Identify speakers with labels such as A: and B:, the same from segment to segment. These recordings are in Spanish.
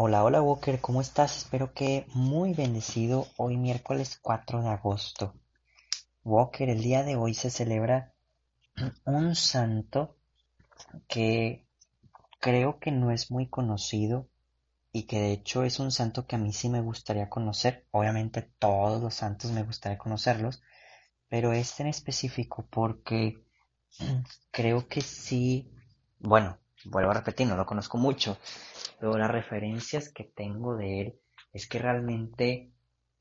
A: Hola, hola Walker, ¿cómo estás? Espero que muy bendecido hoy miércoles 4 de agosto. Walker, el día de hoy se celebra un santo que creo que no es muy conocido y que de hecho es un santo que a mí sí me gustaría conocer. Obviamente todos los santos me gustaría conocerlos, pero este en específico porque creo que sí, bueno, vuelvo a repetir, no lo conozco mucho, pero las referencias que tengo de él es que realmente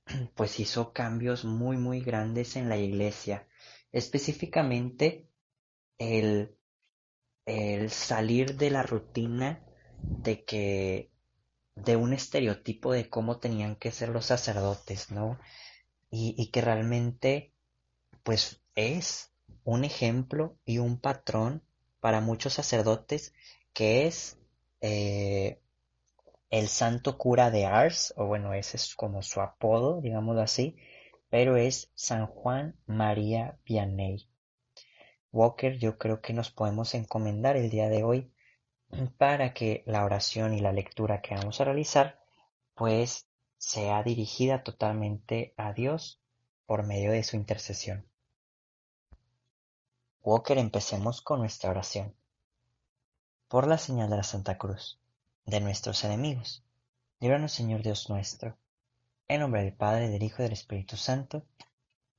A: pues hizo cambios muy muy grandes en la iglesia, específicamente el, el salir de la rutina de que de un estereotipo de cómo tenían que ser los sacerdotes, ¿no? Y, y que realmente pues es un ejemplo y un patrón para muchos sacerdotes que es eh, el santo cura de Ars, o bueno, ese es como su apodo, digámoslo así, pero es San Juan María Vianney. Walker, yo creo que nos podemos encomendar el día de hoy para que la oración y la lectura que vamos a realizar, pues sea dirigida totalmente a Dios por medio de su intercesión. Walker, empecemos con nuestra oración. Por la señal de la Santa Cruz, de nuestros enemigos, líbranos Señor Dios nuestro. En nombre del Padre, del Hijo y del Espíritu Santo.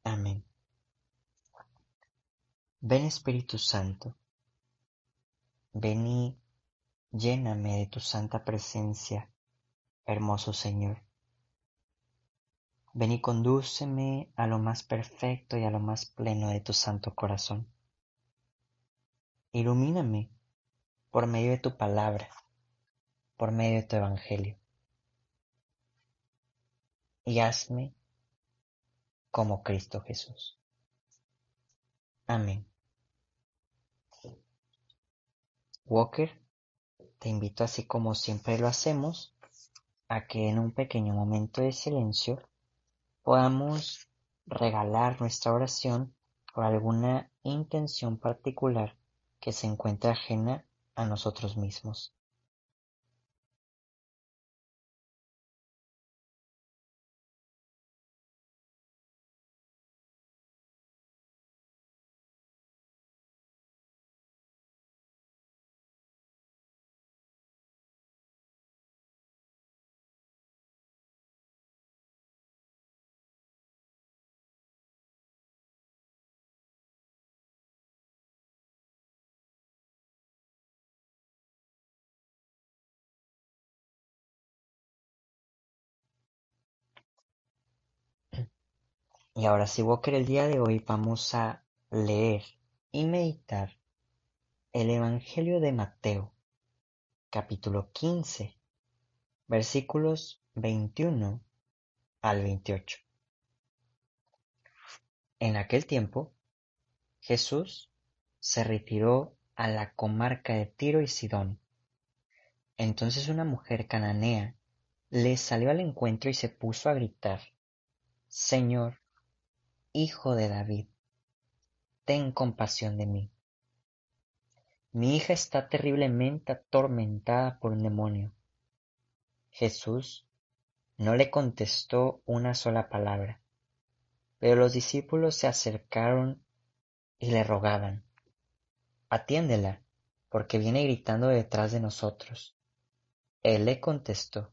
A: Amén. Ven Espíritu Santo, ven y lléname de tu santa presencia, hermoso Señor. Ven y condúceme a lo más perfecto y a lo más pleno de tu santo corazón. Ilumíname por medio de tu palabra, por medio de tu evangelio. Y hazme como Cristo Jesús. Amén. Walker, te invito así como siempre lo hacemos, a que en un pequeño momento de silencio podamos regalar nuestra oración por alguna intención particular que se encuentra ajena a nosotros mismos. Y ahora sí, Walker, el día de hoy vamos a leer y meditar el Evangelio de Mateo, capítulo 15, versículos 21 al 28. En aquel tiempo, Jesús se retiró a la comarca de Tiro y Sidón. Entonces una mujer cananea le salió al encuentro y se puso a gritar, Señor, Hijo de David, ten compasión de mí. Mi hija está terriblemente atormentada por un demonio. Jesús no le contestó una sola palabra, pero los discípulos se acercaron y le rogaban, atiéndela, porque viene gritando detrás de nosotros. Él le contestó,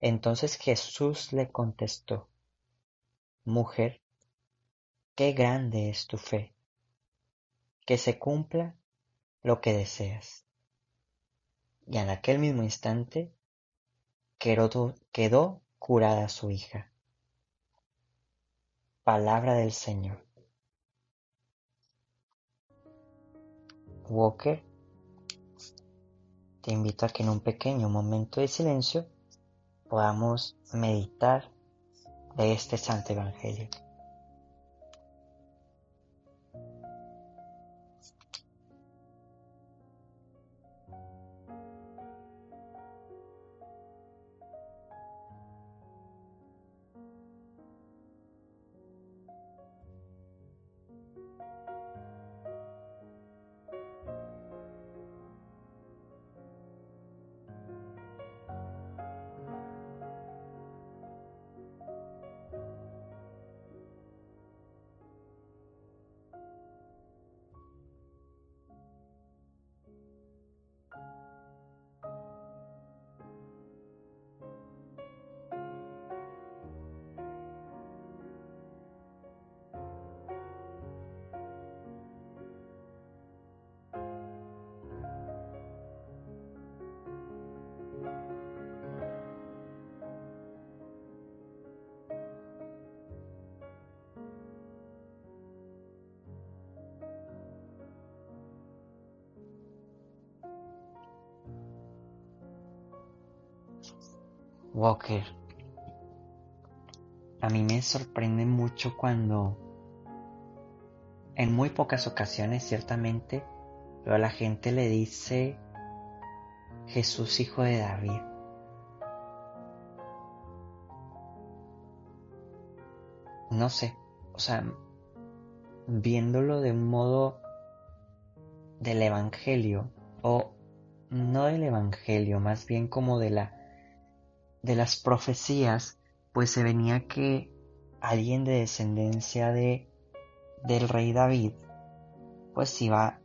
A: Entonces Jesús le contestó, Mujer, qué grande es tu fe, que se cumpla lo que deseas. Y en aquel mismo instante quedó, curada su hija. Palabra del Señor. Walker, te invito a que en un pequeño momento de silencio podamos meditar de este Santo Evangelio. Walker. A mí me sorprende mucho cuando, en muy pocas ocasiones ciertamente, pero la gente le dice Jesús hijo de David. No sé, o sea, viéndolo de un modo del Evangelio, o no del Evangelio, más bien como de la de las profecías, pues se venía que alguien de descendencia de del rey David, pues iba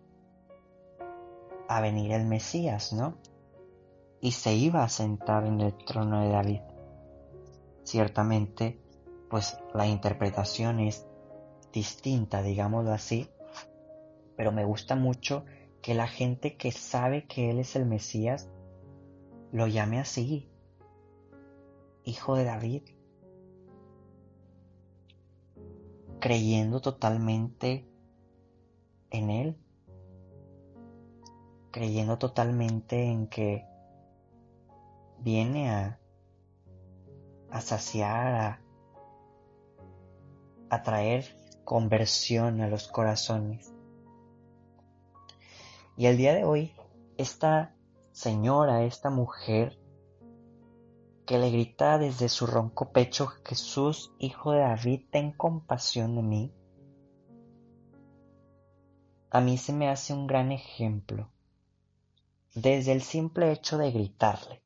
A: a venir el Mesías, ¿no? Y se iba a sentar en el trono de David. Ciertamente, pues la interpretación es distinta, digámoslo así, pero me gusta mucho que la gente que sabe que Él es el Mesías lo llame así, hijo de David, creyendo totalmente en Él, creyendo totalmente en que viene a, saciar, a, a traer conversión a los corazones. Y el día de hoy, esta señora, esta mujer, que le grita desde su ronco pecho, Jesús, hijo de David, ten compasión de mí, a mí se me hace un gran ejemplo, desde el simple hecho de gritarle.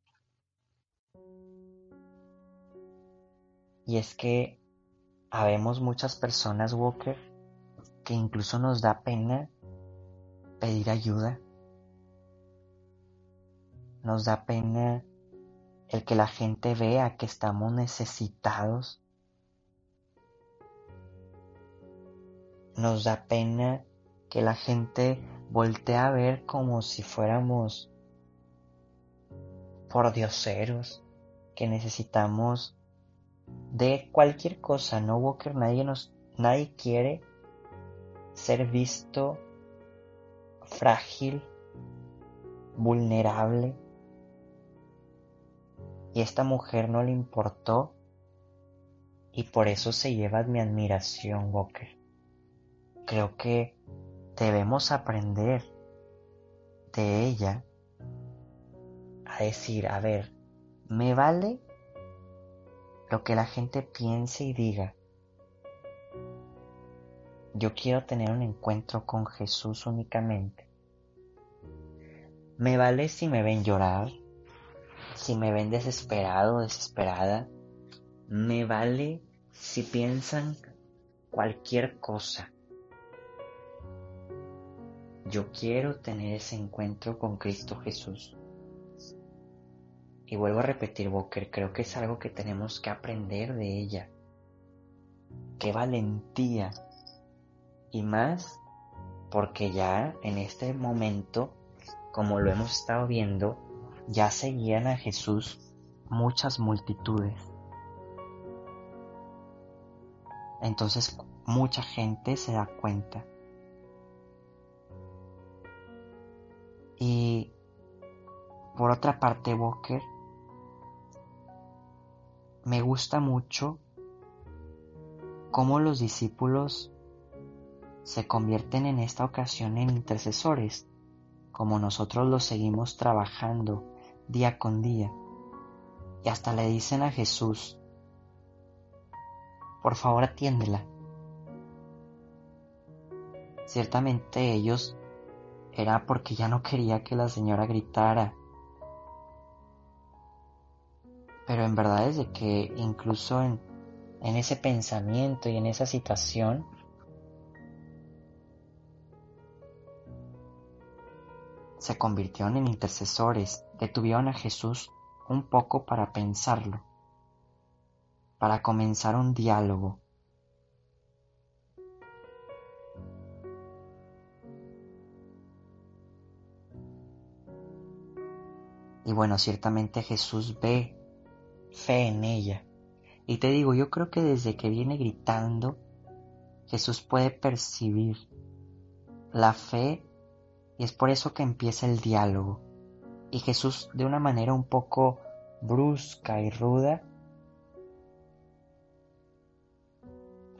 A: Y es que habemos muchas personas, Walker, que incluso nos da pena pedir ayuda. Nos da pena el que la gente vea que estamos necesitados. Nos da pena que la gente voltee a ver como si fuéramos por dioseros, que necesitamos de cualquier cosa, ¿no, Walker? Nadie nos, nadie quiere ser visto frágil, vulnerable y esta mujer no le importó y por eso se lleva mi admiración, Walker. Creo que debemos aprender de ella a decir, a ver, me vale lo que la gente piense y diga. Yo quiero tener un encuentro con Jesús únicamente. Me vale si me ven llorar, si me ven desesperado o desesperada, me vale si piensan cualquier cosa. Yo quiero tener ese encuentro con Cristo Jesús. Y vuelvo a repetir, Walker, creo que es algo que tenemos que aprender de ella. Qué valentía. Y más porque ya en este momento, como lo hemos estado viendo, ya seguían a Jesús muchas multitudes. Entonces mucha gente se da cuenta. Y Por otra parte, Walker, me gusta mucho cómo los discípulos se convierten en esta ocasión en intercesores, como nosotros los seguimos trabajando día con día. Y hasta le dicen a Jesús, por favor atiéndela. Ciertamente ellos era porque ya no quería que la señora gritara. Pero en verdad es de que incluso en, en ese pensamiento y en esa situación, se convirtieron en intercesores, detuvieron a Jesús un poco para pensarlo, para comenzar un diálogo. Y bueno, ciertamente Jesús ve fe en ella. Y te digo, yo creo que desde que viene gritando, Jesús puede percibir la fe y es por eso que empieza el diálogo. Y Jesús, de una manera un poco brusca y ruda,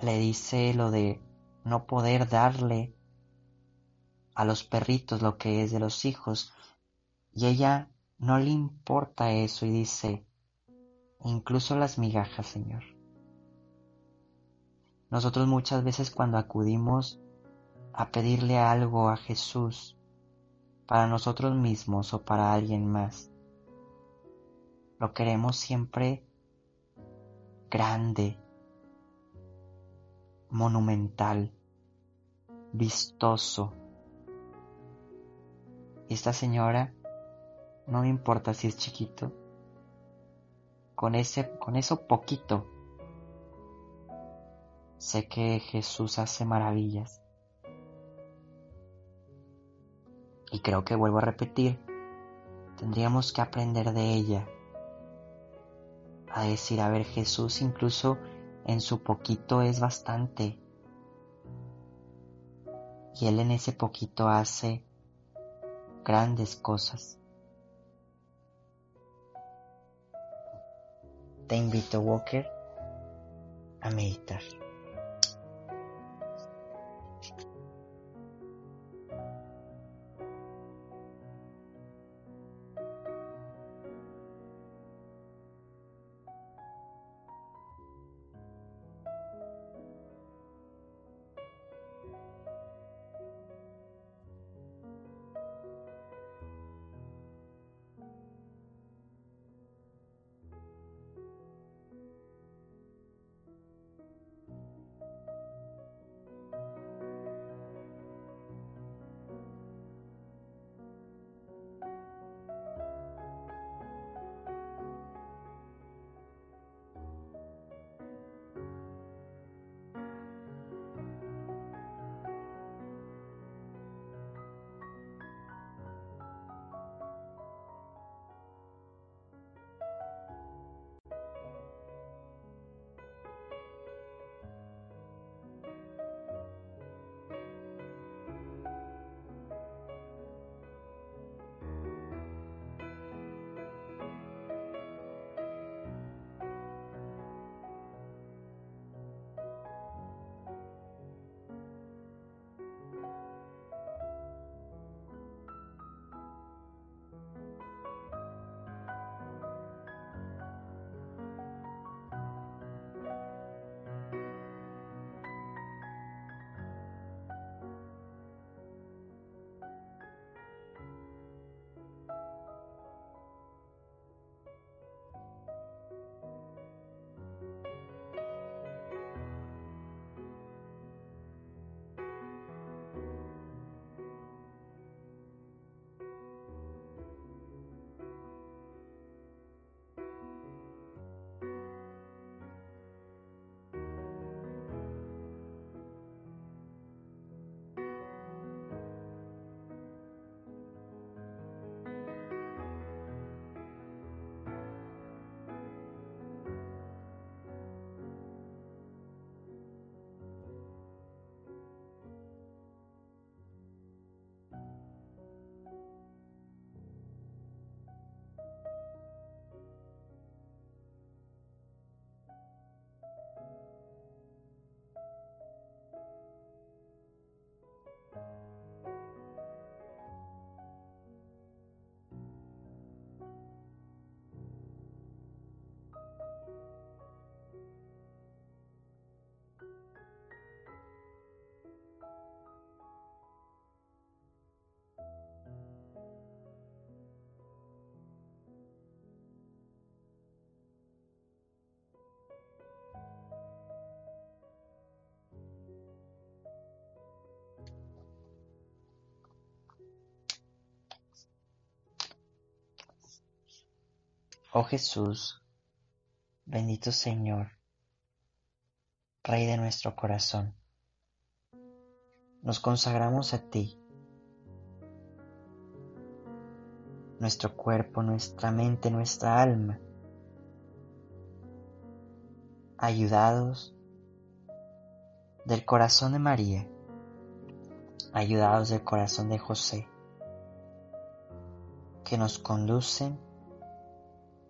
A: le dice lo de no poder darle a los perritos lo que es de los hijos. Y ella no le importa eso y dice, incluso las migajas, Señor. Nosotros muchas veces cuando acudimos a pedirle algo a Jesús, para nosotros mismos o para alguien más, lo queremos siempre grande, monumental, vistoso. Y esta señora no me importa si es chiquito, con, ese, con eso poquito, sé que Jesús hace maravillas. Y creo que vuelvo a repetir, tendríamos que aprender de ella, a decir, a ver, Jesús incluso en su poquito es bastante. Y Él en ese poquito hace grandes cosas. Te invito, Walker, a meditar. Oh Jesús, bendito Señor, Rey de nuestro corazón, nos consagramos a ti, nuestro cuerpo, nuestra mente, nuestra alma, ayudados del corazón de María, ayudados del corazón de José, que nos conducen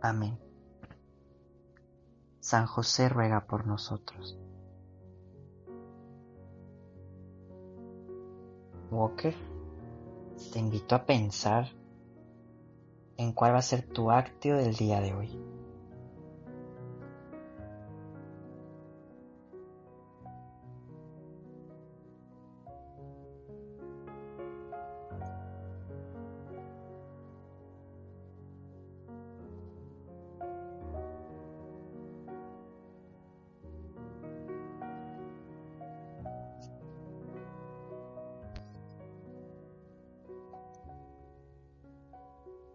A: Amén. San José ruega por nosotros. Walker, te invito a pensar en cuál va a ser tu acto del día de hoy.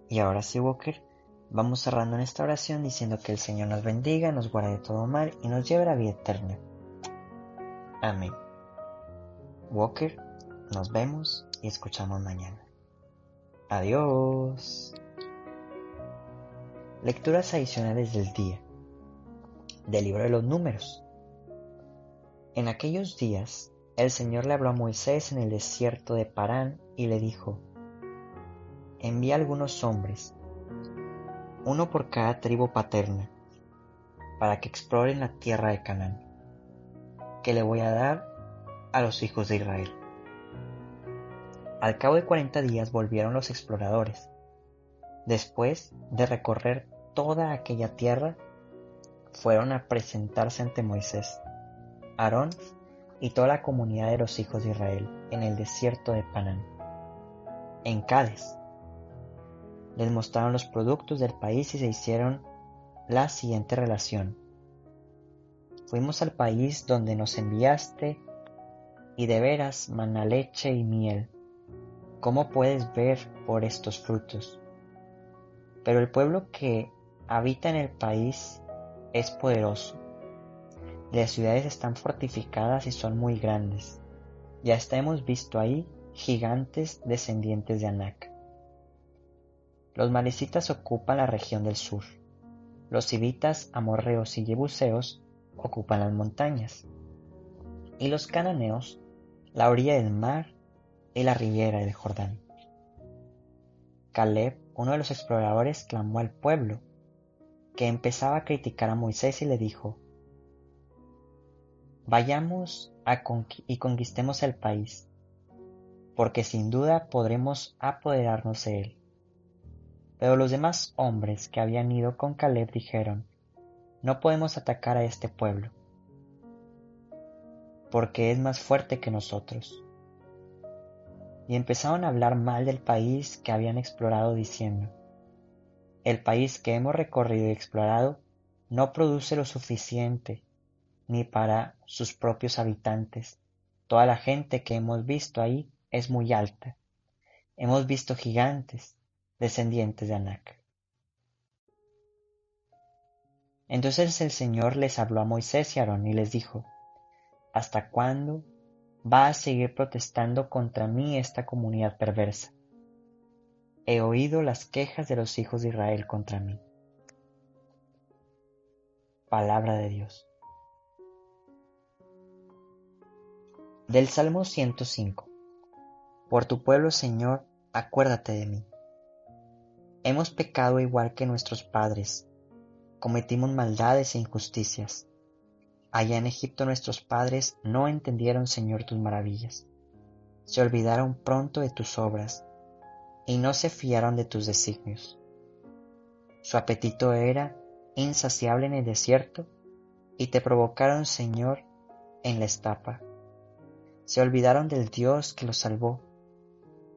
A: Y ahora sí, Walker, vamos cerrando en esta oración diciendo que el Señor nos bendiga, nos guarde de todo mal y nos lleve a la vida eterna. Amén. Walker, nos vemos y escuchamos mañana. Adiós. Lecturas adicionales del día. Del libro de los números. En aquellos días, el Señor le habló a Moisés en el desierto de Parán y le dijo, envía algunos hombres, uno por cada tribu paterna, para que exploren la tierra de Canaán, que le voy a dar a los hijos de Israel. Al cabo de cuarenta días volvieron los exploradores. Después de recorrer toda aquella tierra, fueron a presentarse ante Moisés, Aarón y toda la comunidad de los hijos de Israel en el desierto de Panán, en Cádiz, les mostraron los productos del país y se hicieron la siguiente relación. Fuimos al país donde nos enviaste y de veras mana leche y miel. ¿Cómo puedes ver por estos frutos? Pero el pueblo que habita en el país es poderoso. Las ciudades están fortificadas y son muy grandes. Ya está hemos visto ahí gigantes descendientes de Anak. Los malecitas ocupan la región del sur. Los civitas, amorreos y jebuseos ocupan las montañas. Y los cananeos, la orilla del mar y la ribera del Jordán. Caleb, uno de los exploradores, clamó al pueblo, que empezaba a criticar a Moisés y le dijo, Vayamos y conquistemos el país, porque sin duda podremos apoderarnos de él. Pero los demás hombres que habían ido con Caleb dijeron, no podemos atacar a este pueblo, porque es más fuerte que nosotros. Y empezaron a hablar mal del país que habían explorado diciendo, el país que hemos recorrido y explorado no produce lo suficiente ni para sus propios habitantes. Toda la gente que hemos visto ahí es muy alta. Hemos visto gigantes, descendientes de Anac. Entonces el Señor les habló a Moisés y Aarón y les dijo, ¿Hasta cuándo va a seguir protestando contra mí esta comunidad perversa? He oído las quejas de los hijos de Israel contra mí. Palabra de Dios. Del Salmo 105. Por tu pueblo, Señor, acuérdate de mí. Hemos pecado igual que nuestros padres, cometimos maldades e injusticias. Allá en Egipto nuestros padres no entendieron, Señor, tus maravillas. Se olvidaron pronto de tus obras y no se fiaron de tus designios. Su apetito era insaciable en el desierto, y te provocaron, Señor, en la estapa. Se olvidaron del Dios que los salvó,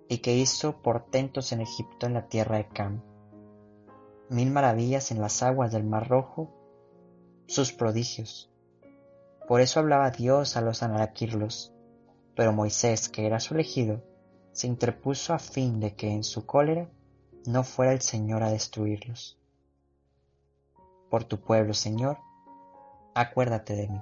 A: y que hizo portentos en Egipto en la tierra de Cam. Mil maravillas en las aguas del Mar Rojo, sus prodigios. Por eso hablaba Dios a los anaraquirlos, pero Moisés, que era su elegido, se interpuso a fin de que en su cólera no fuera el Señor a destruirlos. Por tu pueblo, Señor, acuérdate de mí.